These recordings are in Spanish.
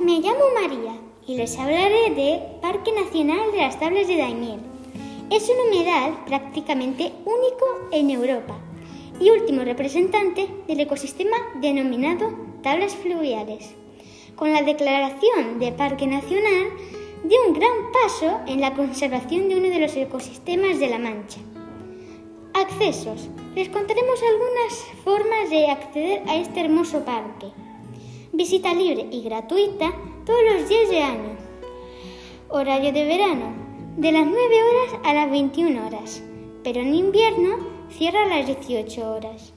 Me llamo María y les hablaré de Parque Nacional de las Tablas de Daimiel. Es un humedal prácticamente único en Europa y último representante del ecosistema denominado tablas fluviales. Con la declaración de Parque Nacional dio un gran paso en la conservación de uno de los ecosistemas de La Mancha. Accesos. Les contaremos algunas formas de acceder a este hermoso parque. Visita libre y gratuita todos los días de año. Horario de verano, de las 9 horas a las 21 horas, pero en invierno cierra a las 18 horas.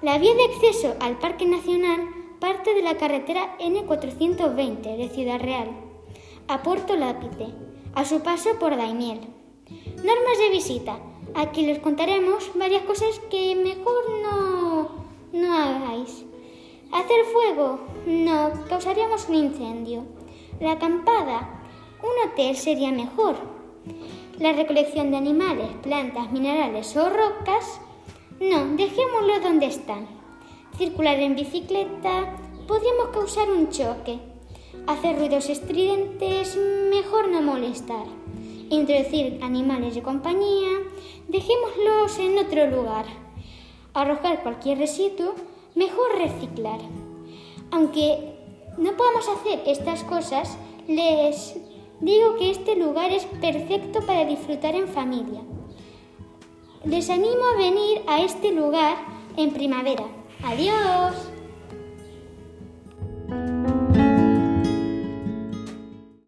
La vía de acceso al Parque Nacional parte de la carretera N420 de Ciudad Real a Puerto Lápite, a su paso por Daimiel. Normas de visita. Aquí les contaremos varias cosas que mejor Hacer fuego. No, causaríamos un incendio. La acampada. Un hotel sería mejor. La recolección de animales, plantas, minerales o rocas. No, dejémoslo donde están. Circular en bicicleta. Podríamos causar un choque. Hacer ruidos estridentes. Mejor no molestar. Introducir animales de compañía. Dejémoslos en otro lugar. Arrojar cualquier residuo mejor reciclar. Aunque no podamos hacer estas cosas, les digo que este lugar es perfecto para disfrutar en familia. Les animo a venir a este lugar en primavera. Adiós.